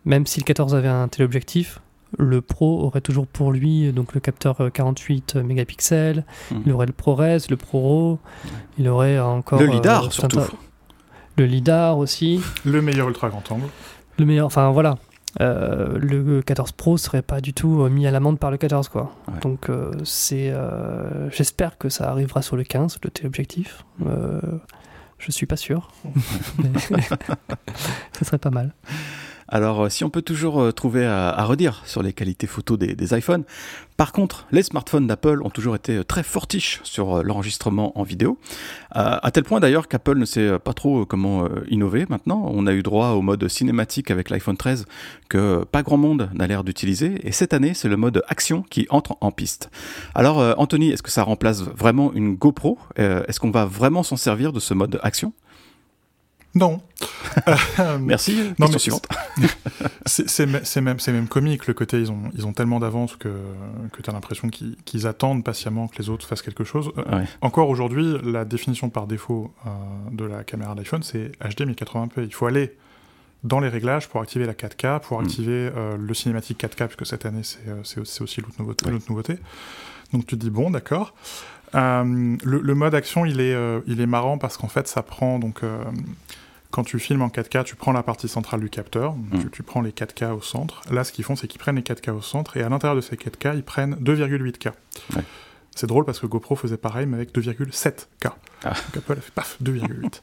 même si le 14 avait un téléobjectif, le Pro aurait toujours pour lui donc le capteur euh, 48 mégapixels, Mhm. il aurait le ProRes, le ProRAW, il aurait encore Le euh, lidar surtout. Le lidar aussi, Le meilleur ultra grand angle. le meilleur. Enfin voilà, Euh, le 14 Pro serait pas du tout euh, mis à l'amende par le 14 quoi. Ouais. Donc euh, c'est, euh, j'espère que ça arrivera sur le 15, le téléobjectif. Euh, je suis pas sûr, mais ce serait pas mal. Alors, euh, si on peut toujours euh, trouver à, redire sur les qualités photo des, iPhones, par contre, les smartphones d'Apple ont toujours été euh, très fortiches sur l'enregistrement en vidéo, à tel point d'ailleurs qu'Apple ne sait pas trop comment innover maintenant. On a eu droit au mode cinématique avec l'iPhone 13 que pas grand monde n'a l'air d'utiliser, et cette année, c'est le mode action qui entre en piste. Alors, Anthony, est-ce que ça remplace vraiment une GoPro? Est-ce qu'on va vraiment s'en servir de ce mode action? Non. Merci. Non, c'est même, même comique le côté, ils ont, ils ont tellement d'avance que, que tu as l'impression qu'ils attendent patiemment que les autres fassent quelque chose. Euh, encore aujourd'hui, la définition par défaut euh, de la caméra d'iPhone, c'est HD 1080p. Il faut aller dans les réglages pour activer la 4K, pour mm. activer euh, le cinématique 4K, puisque cette année, c'est aussi l'autre nouveauté, nouveauté. Donc tu te dis, bon, d'accord. le, le, mode action, il est, il est marrant parce qu'en fait, ça prend donc quand tu filmes en 4K, tu prends la partie centrale du capteur, mm. tu, prends les 4K au centre. Là, ce qu'ils font, c'est qu'ils prennent les 4K au centre, et à l'intérieur de ces 4K, ils prennent 2,8K. C'est drôle parce que GoPro faisait pareil, mais avec 2,7K. Ah. Donc Apple a fait paf, 2,8.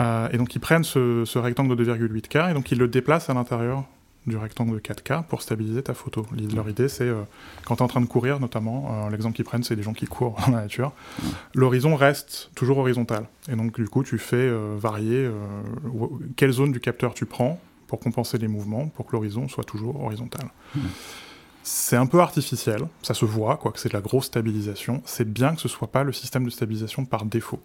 Euh, et donc ils prennent ce, ce rectangle de 2,8K, et donc ils le déplacent à l'intérieur du rectangle de 4K pour stabiliser ta photo. Leur idée, c'est euh, quand tu es en train de courir, notamment, euh, l'exemple qu'ils prennent, c'est des gens qui courent dans la nature. L'horizon reste toujours horizontal. Et donc, du coup, tu fais euh, varier quelle zone du capteur tu prends pour compenser les mouvements, pour que l'horizon soit toujours horizontal. C'est un peu artificiel, ça se voit, quoi, que c'est de la grosse stabilisation. C'est bien que ce soit pas le système de stabilisation par défaut.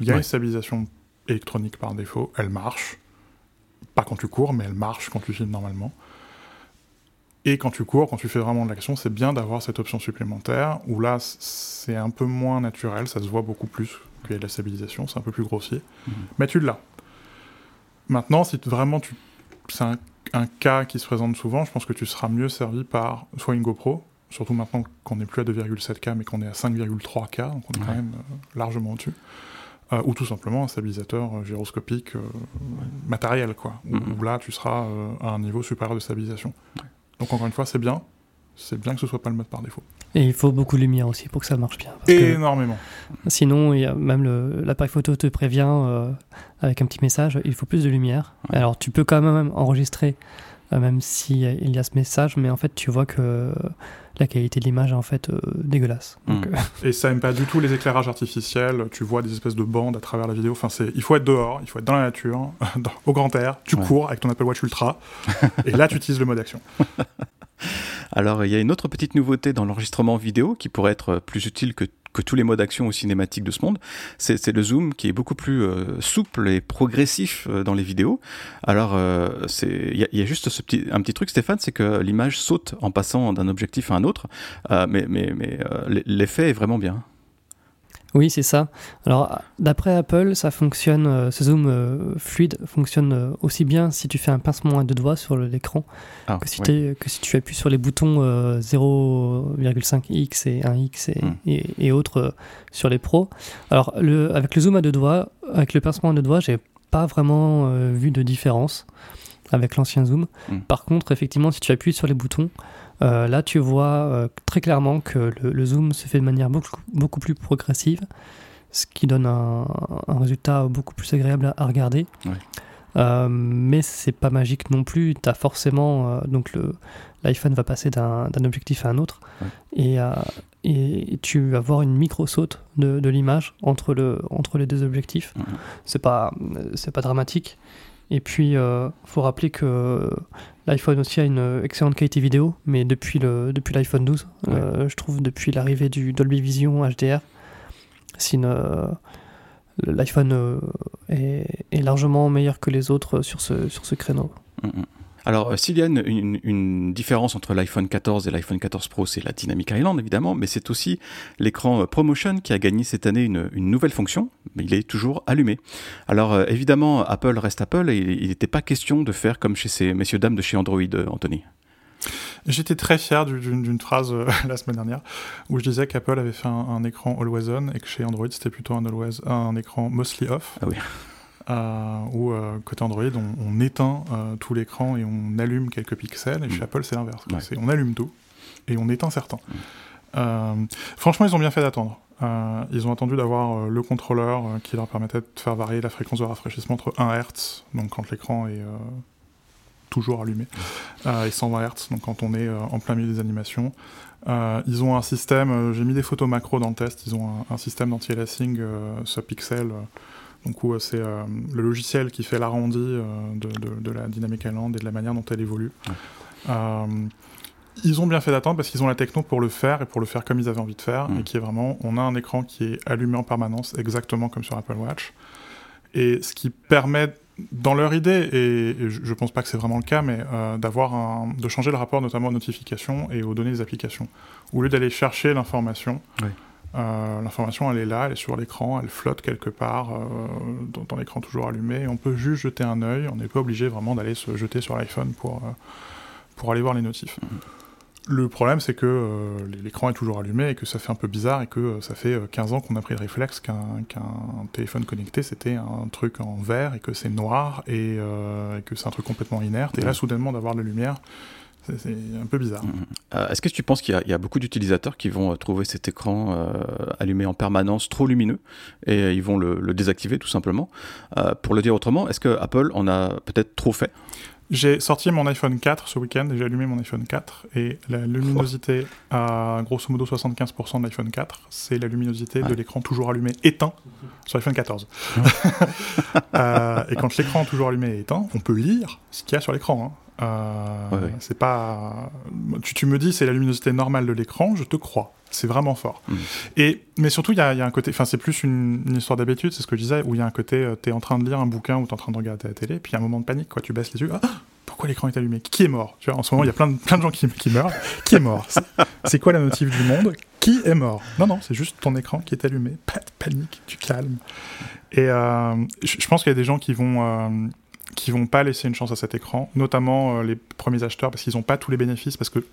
Il y a une stabilisation électronique par défaut, elle marche pas quand tu cours, mais elle marche quand tu filmes normalement. Et quand tu cours, quand tu fais vraiment de l'action, c'est bien d'avoir cette option supplémentaire, où là, c'est un peu moins naturel, ça se voit beaucoup plus qu'il y a de la stabilisation, c'est un peu plus grossier. Mhm. Mais tu l'as. Maintenant, si vraiment tu... c'est un, cas qui se présente souvent, je pense que tu seras mieux servi par soit une GoPro, surtout maintenant qu'on n'est plus à 2,7K, mais qu'on est à 5,3K, donc on est quand même euh, largement au-dessus. Euh, ou tout simplement un stabilisateur euh, gyroscopique euh, matériel, quoi. Mm-hmm. Où, là, tu seras à un niveau supérieur de stabilisation. Donc encore une fois, c'est bien. C'est bien que ce soit pas le mode par défaut. Et il faut beaucoup de lumière aussi pour que ça marche bien. Énormément. sinon, il y a même l'appareil photo te prévient avec un petit message, il faut plus de lumière. Alors tu peux quand même enregistrer, même s'il il y a ce message, mais en fait tu vois que la qualité de l'image est en fait euh, dégueulasse. Hmm. Euh, Et ça aime pas du tout les éclairages artificiels, tu vois des espèces de bandes à travers la vidéo, enfin, il faut être dehors, il faut être dans la nature, au grand air, tu cours avec ton Apple Watch Ultra, et là tu utilises le mode action. Alors, il y a une autre petite nouveauté dans l'enregistrement vidéo qui pourrait être plus utile que que tous les modes d'action ou cinématiques de ce monde, c'est le zoom qui est beaucoup plus euh, souple et progressif euh, dans les vidéos. Alors, euh, il y, a juste un petit truc, Stéphane, c'est que l'image saute en passant d'un objectif à un autre, mais, mais, mais l'effet est vraiment bien. Oui, c'est ça. Alors, d'après Apple, ça fonctionne, euh, ce zoom euh, fluide fonctionne euh, aussi bien si tu fais un pincement à deux doigts sur l'écran ah, que, si que si tu appuies sur les boutons 0,5x et 1x hmm. et, et, autres sur les pros. Alors, le, avec le zoom à deux doigts, avec le pincement à deux doigts, j'ai pas vraiment vu de différence avec l'ancien zoom. Hmm. Par contre, effectivement, si tu appuies sur les boutons, euh, là, tu vois euh, très clairement que le, zoom se fait de manière beaucoup, beaucoup plus progressive, ce qui donne un, résultat beaucoup plus agréable à, regarder. Euh, mais c'est pas magique non plus. As forcément donc l'iPhone va passer d'un objectif à un autre et, et, tu vas voir une micro saute de, de l'image entre, le, entre les deux objectifs. C'est pas c'est pas dramatique. Et puis, il euh, faut rappeler que l'iPhone aussi a une excellente qualité vidéo, mais depuis l'iPhone depuis 12, euh, je trouve depuis l'arrivée du Dolby Vision HDR, euh, l'iPhone est, largement meilleur que les autres sur ce, sur ce créneau. Mm, mm. Alors, euh, s'il y a une, différence entre l'iPhone 14 et l'iPhone 14 Pro, c'est la Dynamic Island, évidemment, mais c'est aussi l'écran euh, ProMotion qui a gagné cette année une, nouvelle fonction, mais il est toujours allumé. Alors, euh, évidemment, Apple reste Apple et il n'était pas question de faire comme chez ces messieurs dames de chez Android, Anthony. J'étais très fier d'une phrase la semaine dernière où je disais qu'Apple avait fait un, écran always on et que chez Android c'était plutôt un, always, un écran mostly off. Ah oui. Euh, où euh, côté Android, on, éteint euh, tout l'écran et on allume quelques pixels, et chez mm. Apple, c'est l'inverse. On allume tout et on éteint certains. Mm. franchement, ils ont bien fait d'attendre. ils ont attendu d'avoir le contrôleur qui leur permettait de faire varier la fréquence de rafraîchissement entre 1 Hz, donc quand l'écran est toujours allumé et 120 Hz, donc quand on est en plein milieu des animations. ils ont un système, j'ai mis des photos macro dans le test, ils ont un, système d'anti-aliasing subpixel. Donc où c'est le logiciel qui fait l'arrondi de, de, la Dynamic Island et de la manière dont elle évolue. Ils ont bien fait d'attendre parce qu'ils ont la techno pour le faire et pour le faire comme ils avaient envie de faire, mm. et qui est vraiment, on a un écran qui est allumé en permanence, exactement comme sur Apple Watch. Et ce qui permet, dans leur idée, et, je, ne pense pas que c'est vraiment le cas, mais euh, d'avoir de changer le rapport notamment aux notifications et aux données des applications. Au lieu d'aller chercher l'information, euh, l'information elle est là, elle est sur l'écran, elle flotte quelque part euh, dans, l'écran toujours allumé. Et on peut juste jeter un œil, on n'est pas obligé vraiment d'aller se jeter sur l'iPhone pour, pour aller voir les notifs. Mm. Le problème, c'est que euh, l'écran est toujours allumé et que ça fait un peu bizarre et que euh, ça fait 15 euh, ans qu'on a pris le réflexe qu'un téléphone connecté, c'était un truc en vert et que c'est noir et, que c'est un truc complètement inerte. Et là, soudainement, d'avoir de la lumière, c'est un peu bizarre. Mm-hmm. Est-ce que tu penses qu'il y, a beaucoup d'utilisateurs qui vont trouver cet écran allumé en permanence trop lumineux et ils vont le, désactiver tout simplement? Pour le dire autrement, est-ce que Apple en a peut-être trop fait? J'ai sorti mon iPhone 4 ce week-end et j'ai allumé mon iPhone 4 et la luminosité à grosso modo 75% de l'iPhone 4, c'est la luminosité de l'écran toujours allumé éteint sur l'iPhone 14. euh, et quand l'écran toujours allumé et éteint, on peut lire ce qu'il y a sur l'écran. Hein. Euh, c'est pas. Tu, tu me dis c'est la luminosité normale de l'écran, je te crois. C'est vraiment fort. Mm. Et mais surtout il y, y, a un côté. Enfin c'est plus une, histoire d'habitude, c'est ce que je disais, où il y a un côté. Euh, tu es en train de lire un bouquin ou es en train de regarder la télé, puis il y a un moment de panique, quoi. Tu baisses les yeux. Ah, pourquoi l'écran est allumé? Qui est mort? Tu vois, en ce moment il y a plein de, plein de gens qui, qui meurent. qui est mort? C'est quoi la notif du monde? Qui est mort? Non non, c'est juste ton écran qui est allumé. Pas de panique, tu calmes. Et euh, je pense qu'il y a des gens qui vont euh, qui vont pas laisser une chance à cet écran, notamment euh, les premiers acheteurs, parce qu'ils n'ont pas tous les bénéfices, parce que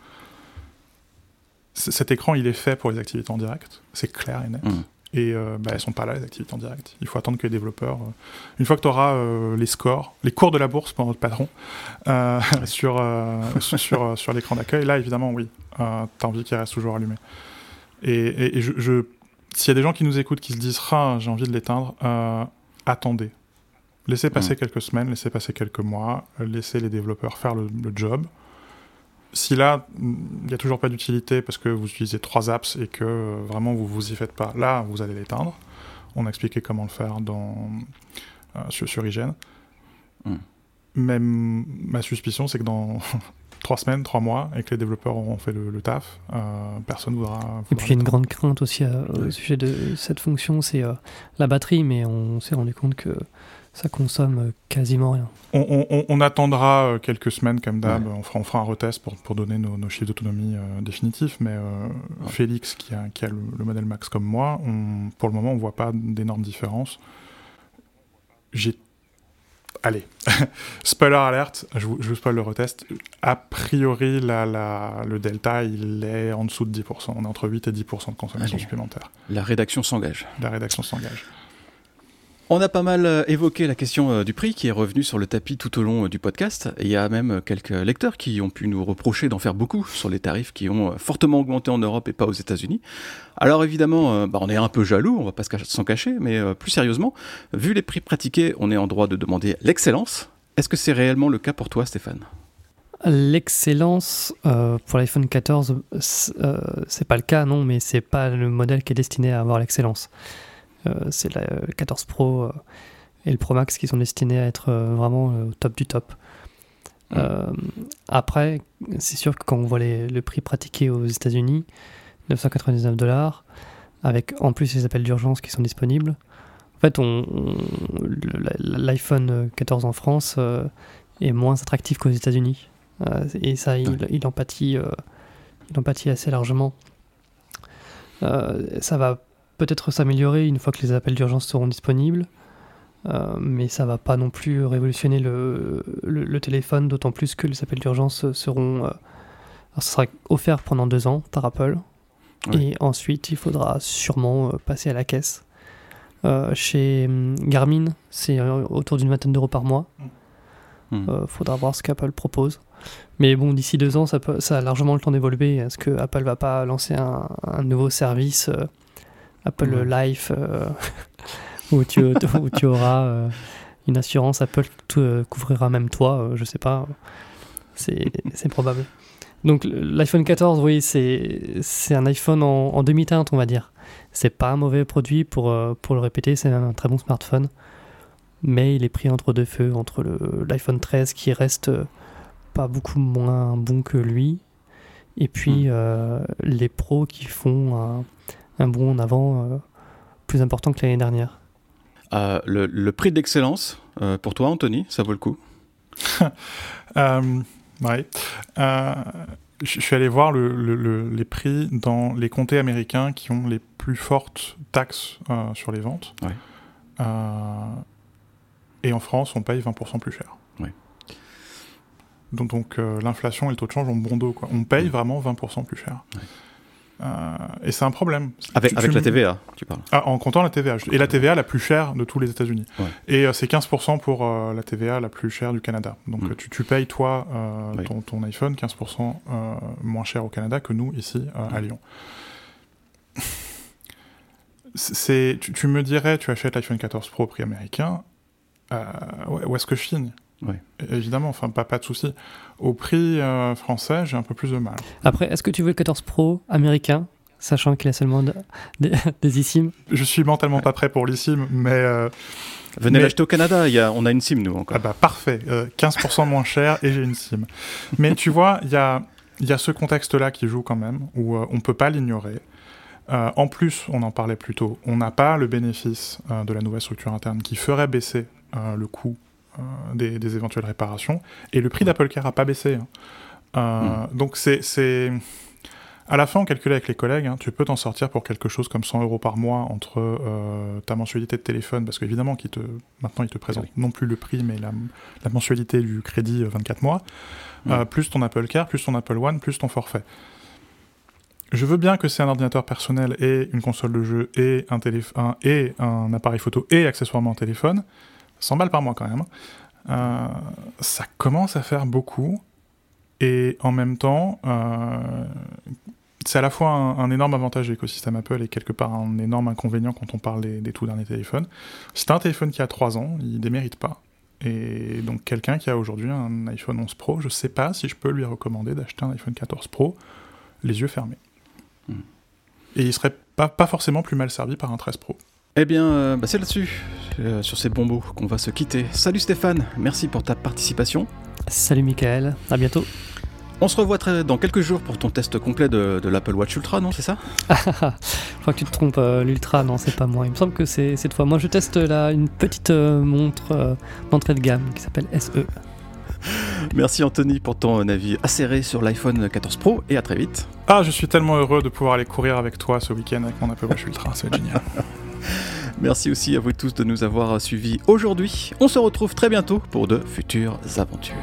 cet écran, il est fait pour les activités en direct, c'est clair et net. Mm. Et euh, bah, elles sont pas là, les activités en direct. Il faut attendre que les développeurs. Euh, une fois que tu auras euh, les scores, les cours de la bourse pour notre patron sur, sur, sur l'écran d'accueil, là, évidemment, oui, tu as envie qu'il reste toujours allumé. Et, et, je, s'il y a des gens qui nous écoutent qui se disent ah, j'ai envie de l'éteindre, attendez. Laissez passer mm. quelques semaines, laissez passer quelques mois, laissez les développeurs faire le, job. Si là, il n'y a toujours pas d'utilité parce que vous utilisez trois apps et que euh, vraiment vous vous y faites pas, là, vous allez l'éteindre. On a expliqué comment le faire dans, euh, sur, sur Hygiène. Mm. Même ma suspicion, c'est que dans trois semaines, trois mois, et que les développeurs auront fait le, taf, euh, personne ne voudra, Et puis il y a une grande crainte aussi au sujet de cette fonction, c'est la batterie, mais on s'est rendu compte que ça consomme euh, quasiment rien. On, attendra euh, quelques semaines comme d'hab, on, fera, on, fera, un retest pour, pour donner nos, chiffres d'autonomie euh, définitifs, mais Félix, qui a, qui a le, modèle max comme moi, on, pour le moment, on ne voit pas d'énormes différences. J'ai... Allez, spoiler alert, je vous, je vous spoil le retest. A priori, la, la, le delta, il est en dessous de 10%. On est entre 8 et 10% de consommation supplémentaire. La rédaction s'engage. La rédaction s'engage. On a pas mal euh, évoqué la question euh, du prix qui est revenue sur le tapis tout au long euh, du podcast. il y a même quelques lecteurs qui ont pu nous reprocher d'en faire beaucoup sur les tarifs qui ont fortement augmenté en Europe et pas aux États-Unis. Alors évidemment, bah, on est un peu jaloux, on va pas s'en cacher, mais plus sérieusement, vu les prix pratiqués, on est en droit de demander l'excellence. Est-ce que c'est réellement le cas pour toi, Stéphane? L'excellence pour l'iPhone 14, c'est pas le cas, non, mais c'est pas le modèle qui est destiné à avoir l'excellence. Euh, c'est le 14 Pro euh, et le Pro Max qui sont destinés à être euh, vraiment au top du top. après, c'est sûr que quand on voit le prix pratiqué aux États-Unis, 999 dollars, avec en plus les appels d'urgence qui sont disponibles. En fait, l'iPhone 14 en France est moins attractif qu'aux États-Unis. et ça, il, il, en pâtit, il en pâtit assez largement. ça va peut-être s'améliorer une fois que les appels d'urgence seront disponibles. Euh, mais ça va pas non plus révolutionner le, le, téléphone, d'autant plus que les appels d'urgence seront. Euh, ça sera offert pendant deux ans par Apple. Et ensuite, il faudra sûrement euh, passer à la caisse. chez hum, Garmin, c'est autour d'une vingtaine d'euros par mois. Il hmm. faudra voir ce qu'Apple propose. Mais bon, d'ici deux ans, ça, peut, ça a largement le temps d'évoluer. Est-ce que Apple va pas lancer un, un nouveau service Apple Life, euh, où, tu, où, tu, auras euh, une assurance Apple euh, couvrira même toi, je sais pas. c'est probable. Donc l'iPhone 14, oui, c'est un iPhone en, en demi-teinte, on va dire. C'est pas un mauvais produit pour, pour le répéter, c'est un très bon smartphone. Mais il est pris entre deux feux, entre l'iPhone 13 qui reste pas beaucoup moins bon que lui, et puis hmm. euh, les pros qui font un, un bond en avant plus important que l'année dernière. le, le, prix d'excellence, pour toi Anthony, ça vaut le coup? Ouais. Euh, je suis allé voir le, les prix dans les comtés américains qui ont les plus fortes taxes euh, sur les ventes. Ouais. Euh, et en France, on paye 20% plus cher. Ouais. Donc, donc l'inflation et le taux de change ont bon dos. Quoi. On paye vraiment 20% plus cher. Ouais. Euh, et c'est un problème. Avec, la TVA, tu parles ah, En comptant la TVA. Et la TVA la plus chère de tous les États-Unis. Et euh, c'est 15% pour euh, la TVA la plus chère du Canada. Donc mm. tu, tu, payes, toi, ton, ton, iPhone 15% moins cher au Canada que nous, ici, à Lyon. c'est, tu, tu, me dirais, tu achètes l'iPhone 14 Pro au prix américain. où est-ce que je signe? Évidemment, enfin, pas, pas de souci. Au prix euh, français, j'ai un peu plus de mal. Après, est-ce que tu veux le 14 Pro américain, sachant qu'il a seulement des, eSIM? Je suis mentalement pas prêt pour l'eSIM, mais. Euh, Venez l'acheter au Canada, y a, on a une SIM, nous, encore. Ah bah, parfait, 15% euh, moins cher et j'ai une SIM. mais tu vois, il y a, y a ce contexte-là qui joue quand même, où on peut pas l'ignorer. en plus, on en parlait plus tôt, on n'a pas le bénéfice de la nouvelle structure interne qui ferait baisser le coût euh, des, éventuelles réparations. Et le prix d'Apple Care n'a pas baissé. Hein. Euh, hmm. Donc c'est à la fin, on calcule avec les collègues, hein, tu peux t'en sortir pour quelque chose comme 100 euros par mois entre euh, ta mensualité de téléphone, parce qu'évidemment, te, maintenant, il te présente non plus le prix, mais la, mensualité du crédit 24 mois, hmm. plus ton Apple Care, plus ton Apple One, plus ton forfait. Je veux bien que c'est un ordinateur personnel et une console de jeu et un, téléphone, et un appareil photo et accessoirement un téléphone. 100 balles par mois quand même. Euh, ça commence à faire beaucoup. Et en même temps, euh, c'est à la fois un, énorme avantage de l'écosystème Apple et quelque part un énorme inconvénient quand on parle des, tout derniers téléphones. C'est un téléphone qui a 3 ans, il ne démérite pas. Et donc quelqu'un qui a aujourd'hui un iPhone 11 Pro, je ne sais pas si je peux lui recommander d'acheter un iPhone 14 Pro les yeux fermés. Hmm. Et il serait pas, pas forcément plus mal servi par un 13 Pro. Eh bien, euh, bah, c'est là-dessus, euh, sur ces bons mots, qu'on va se quitter. Salut Stéphane, merci pour ta participation. Salut Michael, à bientôt. On se revoit très, dans quelques jours pour ton test complet de, l'Apple Watch Ultra, non C'est ça? Je crois que tu te trompes, euh, l'Ultra, non, c'est pas moi. Il me semble que c'est cette fois. Moi, je teste là une petite montre d'entrée de gamme qui s'appelle SE. Merci Anthony pour ton avis acéré sur l'iPhone 14 Pro et à très vite. Ah, je suis tellement heureux de pouvoir aller courir avec toi ce week-end avec mon Apple Watch Ultra, c'est génial. Merci aussi à vous tous de nous avoir suivis aujourd'hui. On se retrouve très bientôt pour de futures aventures.